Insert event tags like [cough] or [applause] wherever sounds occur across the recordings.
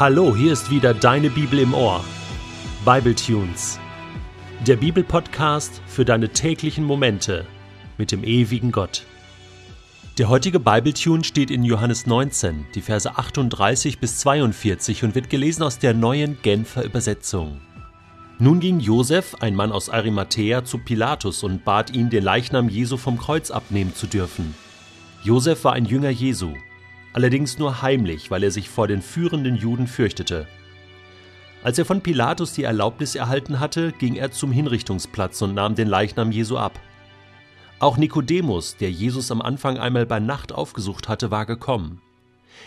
Hallo, hier ist wieder deine Bibel im Ohr. Bible Tunes. Der Bibelpodcast für deine täglichen Momente mit dem ewigen Gott. Der heutige Bibletune steht in Johannes 19, die Verse 38 bis 42 und wird gelesen aus der neuen Genfer Übersetzung. Nun ging Josef, ein Mann aus Arimathea, zu Pilatus und bat ihn, den Leichnam Jesu vom Kreuz abnehmen zu dürfen. Josef war ein Jünger Jesu allerdings nur heimlich, weil er sich vor den führenden Juden fürchtete. Als er von Pilatus die Erlaubnis erhalten hatte, ging er zum Hinrichtungsplatz und nahm den Leichnam Jesu ab. Auch Nikodemus, der Jesus am Anfang einmal bei Nacht aufgesucht hatte, war gekommen.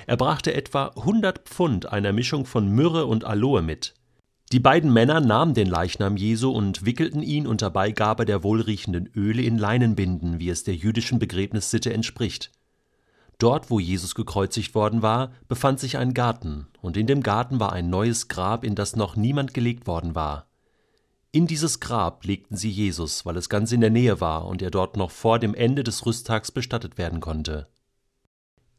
Er brachte etwa 100 Pfund einer Mischung von Myrrhe und Aloe mit. Die beiden Männer nahmen den Leichnam Jesu und wickelten ihn unter Beigabe der wohlriechenden Öle in Leinenbinden, wie es der jüdischen Begräbnissitte entspricht. Dort, wo Jesus gekreuzigt worden war, befand sich ein Garten, und in dem Garten war ein neues Grab, in das noch niemand gelegt worden war. In dieses Grab legten sie Jesus, weil es ganz in der Nähe war und er dort noch vor dem Ende des Rüsttags bestattet werden konnte.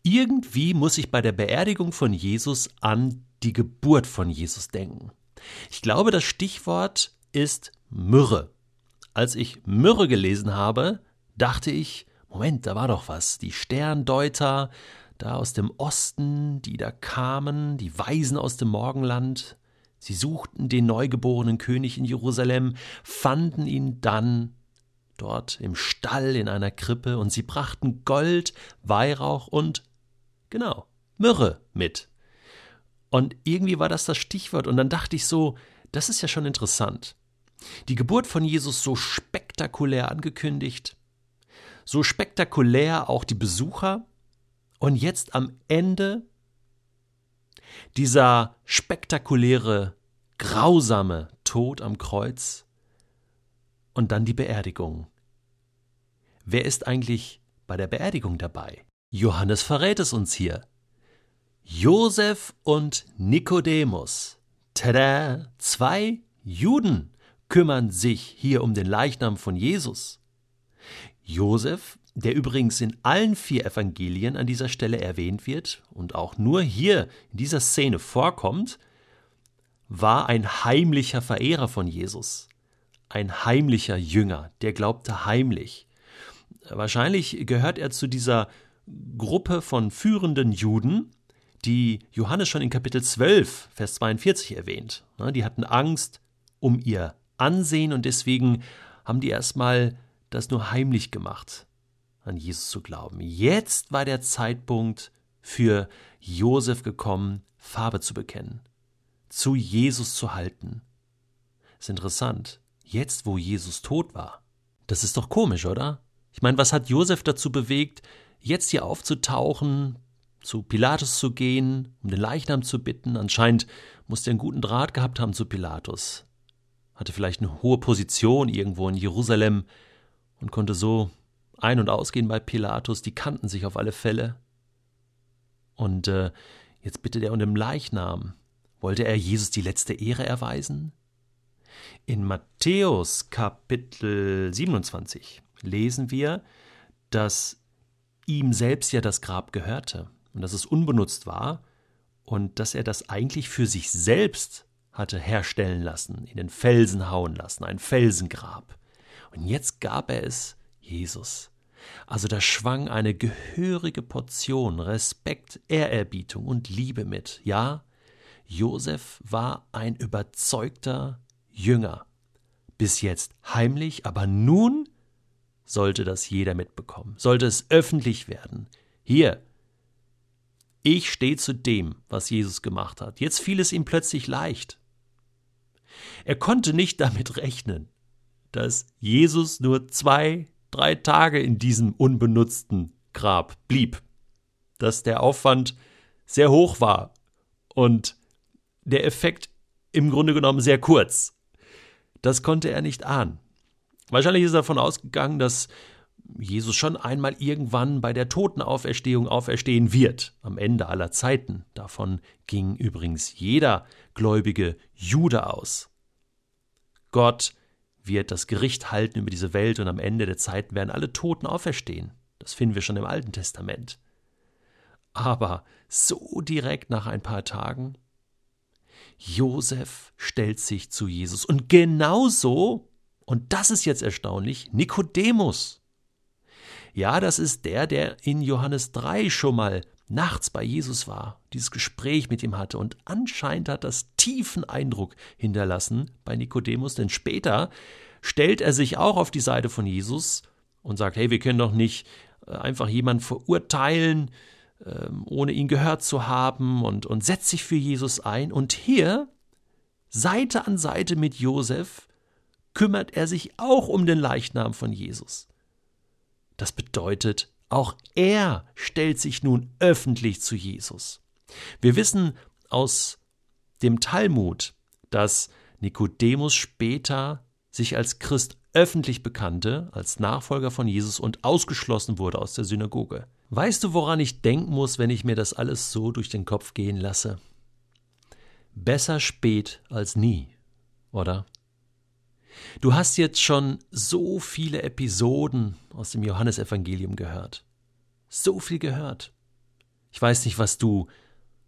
Irgendwie muss ich bei der Beerdigung von Jesus an die Geburt von Jesus denken. Ich glaube, das Stichwort ist Myrrhe. Als ich Myrrhe gelesen habe, dachte ich, Moment, da war doch was. Die Sterndeuter da aus dem Osten, die da kamen, die Weisen aus dem Morgenland. Sie suchten den neugeborenen König in Jerusalem, fanden ihn dann dort im Stall in einer Krippe und sie brachten Gold, Weihrauch und, genau, Myrrhe mit. Und irgendwie war das das Stichwort und dann dachte ich so, das ist ja schon interessant. Die Geburt von Jesus so spektakulär angekündigt, so spektakulär auch die Besucher. Und jetzt am Ende dieser spektakuläre, grausame Tod am Kreuz und dann die Beerdigung. Wer ist eigentlich bei der Beerdigung dabei? Johannes verrät es uns hier. Josef und Nikodemus. Tada! Zwei Juden kümmern sich hier um den Leichnam von Jesus. Josef, der übrigens in allen vier Evangelien an dieser Stelle erwähnt wird und auch nur hier in dieser Szene vorkommt, war ein heimlicher Verehrer von Jesus, ein heimlicher Jünger, der glaubte heimlich. Wahrscheinlich gehört er zu dieser Gruppe von führenden Juden, die Johannes schon in Kapitel 12, Vers 42 erwähnt. Die hatten Angst um ihr Ansehen und deswegen haben die erstmal das nur heimlich gemacht, an Jesus zu glauben. Jetzt war der Zeitpunkt für Josef gekommen, Farbe zu bekennen, zu Jesus zu halten. ist interessant. Jetzt, wo Jesus tot war. Das ist doch komisch, oder? Ich meine, was hat Josef dazu bewegt, jetzt hier aufzutauchen, zu Pilatus zu gehen, um den Leichnam zu bitten? Anscheinend musste er einen guten Draht gehabt haben zu Pilatus. Hatte vielleicht eine hohe Position irgendwo in Jerusalem, und konnte so ein- und ausgehen bei Pilatus, die kannten sich auf alle Fälle. Und äh, jetzt bittet er um den Leichnam. Wollte er Jesus die letzte Ehre erweisen? In Matthäus Kapitel 27 lesen wir, dass ihm selbst ja das Grab gehörte und dass es unbenutzt war und dass er das eigentlich für sich selbst hatte herstellen lassen, in den Felsen hauen lassen, ein Felsengrab. Und jetzt gab er es Jesus. Also da schwang eine gehörige Portion Respekt, Ehrerbietung und Liebe mit. Ja, Josef war ein überzeugter Jünger. Bis jetzt heimlich, aber nun sollte das jeder mitbekommen, sollte es öffentlich werden. Hier, ich stehe zu dem, was Jesus gemacht hat. Jetzt fiel es ihm plötzlich leicht. Er konnte nicht [laughs] damit rechnen, dass Jesus nur zwei, drei Tage in diesem unbenutzten Grab blieb, dass der Aufwand sehr hoch war und der Effekt im Grunde genommen sehr kurz. Das konnte er nicht ahnen. Wahrscheinlich ist er davon ausgegangen, dass Jesus schon einmal irgendwann bei der Totenauferstehung auferstehen wird, am Ende aller Zeiten. Davon ging übrigens jeder gläubige Jude aus. Gott wird das Gericht halten über diese Welt und am Ende der Zeit werden alle Toten auferstehen. Das finden wir schon im Alten Testament. Aber so direkt nach ein paar Tagen, Josef stellt sich zu Jesus. Und genauso, und das ist jetzt erstaunlich, Nikodemus. Ja, das ist der, der in Johannes 3 schon mal nachts bei Jesus war, dieses Gespräch mit ihm hatte und anscheinend hat das tiefen Eindruck hinterlassen bei Nikodemus, denn später stellt er sich auch auf die Seite von Jesus und sagt, hey, wir können doch nicht äh, einfach jemanden verurteilen, ähm, ohne ihn gehört zu haben und, und setzt sich für Jesus ein. Und hier, Seite an Seite mit Josef, kümmert er sich auch um den Leichnam von Jesus. Das bedeutet, auch er stellt sich nun öffentlich zu Jesus. Wir wissen aus dem Talmud, dass Nikodemus später sich als Christ öffentlich bekannte, als Nachfolger von Jesus und ausgeschlossen wurde aus der Synagoge. Weißt du, woran ich denken muss, wenn ich mir das alles so durch den Kopf gehen lasse? Besser spät als nie, oder? Du hast jetzt schon so viele Episoden aus dem Johannesevangelium gehört. So viel gehört. Ich weiß nicht, was du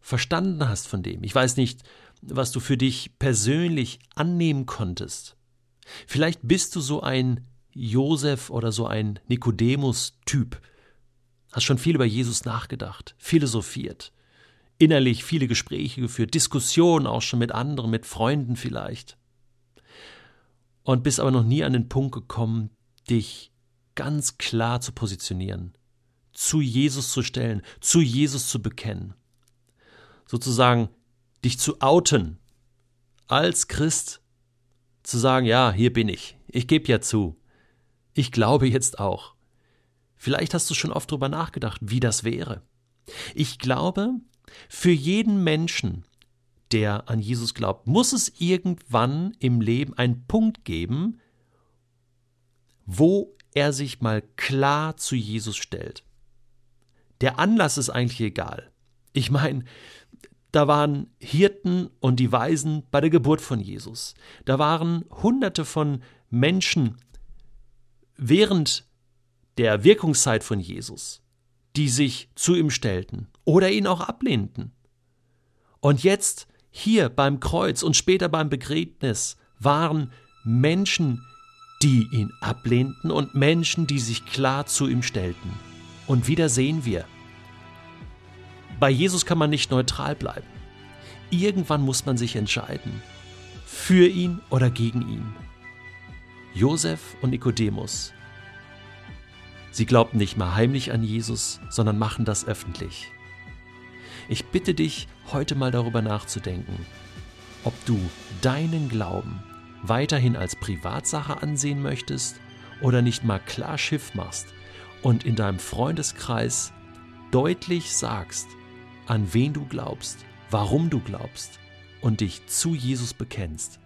verstanden hast von dem. Ich weiß nicht, was du für dich persönlich annehmen konntest. Vielleicht bist du so ein Josef oder so ein Nikodemus-Typ. Hast schon viel über Jesus nachgedacht, philosophiert, innerlich viele Gespräche geführt, Diskussionen auch schon mit anderen, mit Freunden vielleicht und bist aber noch nie an den Punkt gekommen, dich ganz klar zu positionieren, zu Jesus zu stellen, zu Jesus zu bekennen. Sozusagen dich zu outen als Christ, zu sagen, ja, hier bin ich, ich gebe ja zu, ich glaube jetzt auch. Vielleicht hast du schon oft darüber nachgedacht, wie das wäre. Ich glaube, für jeden Menschen der an Jesus glaubt, muss es irgendwann im Leben einen Punkt geben, wo er sich mal klar zu Jesus stellt. Der Anlass ist eigentlich egal. Ich meine, da waren Hirten und die Weisen bei der Geburt von Jesus. Da waren Hunderte von Menschen während der Wirkungszeit von Jesus, die sich zu ihm stellten oder ihn auch ablehnten. Und jetzt hier beim Kreuz und später beim Begräbnis waren Menschen, die ihn ablehnten und Menschen, die sich klar zu ihm stellten. Und wieder sehen wir, bei Jesus kann man nicht neutral bleiben. Irgendwann muss man sich entscheiden, für ihn oder gegen ihn. Josef und Nikodemus, sie glaubten nicht mehr heimlich an Jesus, sondern machen das öffentlich. Ich bitte dich, heute mal darüber nachzudenken, ob du deinen Glauben weiterhin als Privatsache ansehen möchtest oder nicht mal klar Schiff machst und in deinem Freundeskreis deutlich sagst, an wen du glaubst, warum du glaubst und dich zu Jesus bekennst.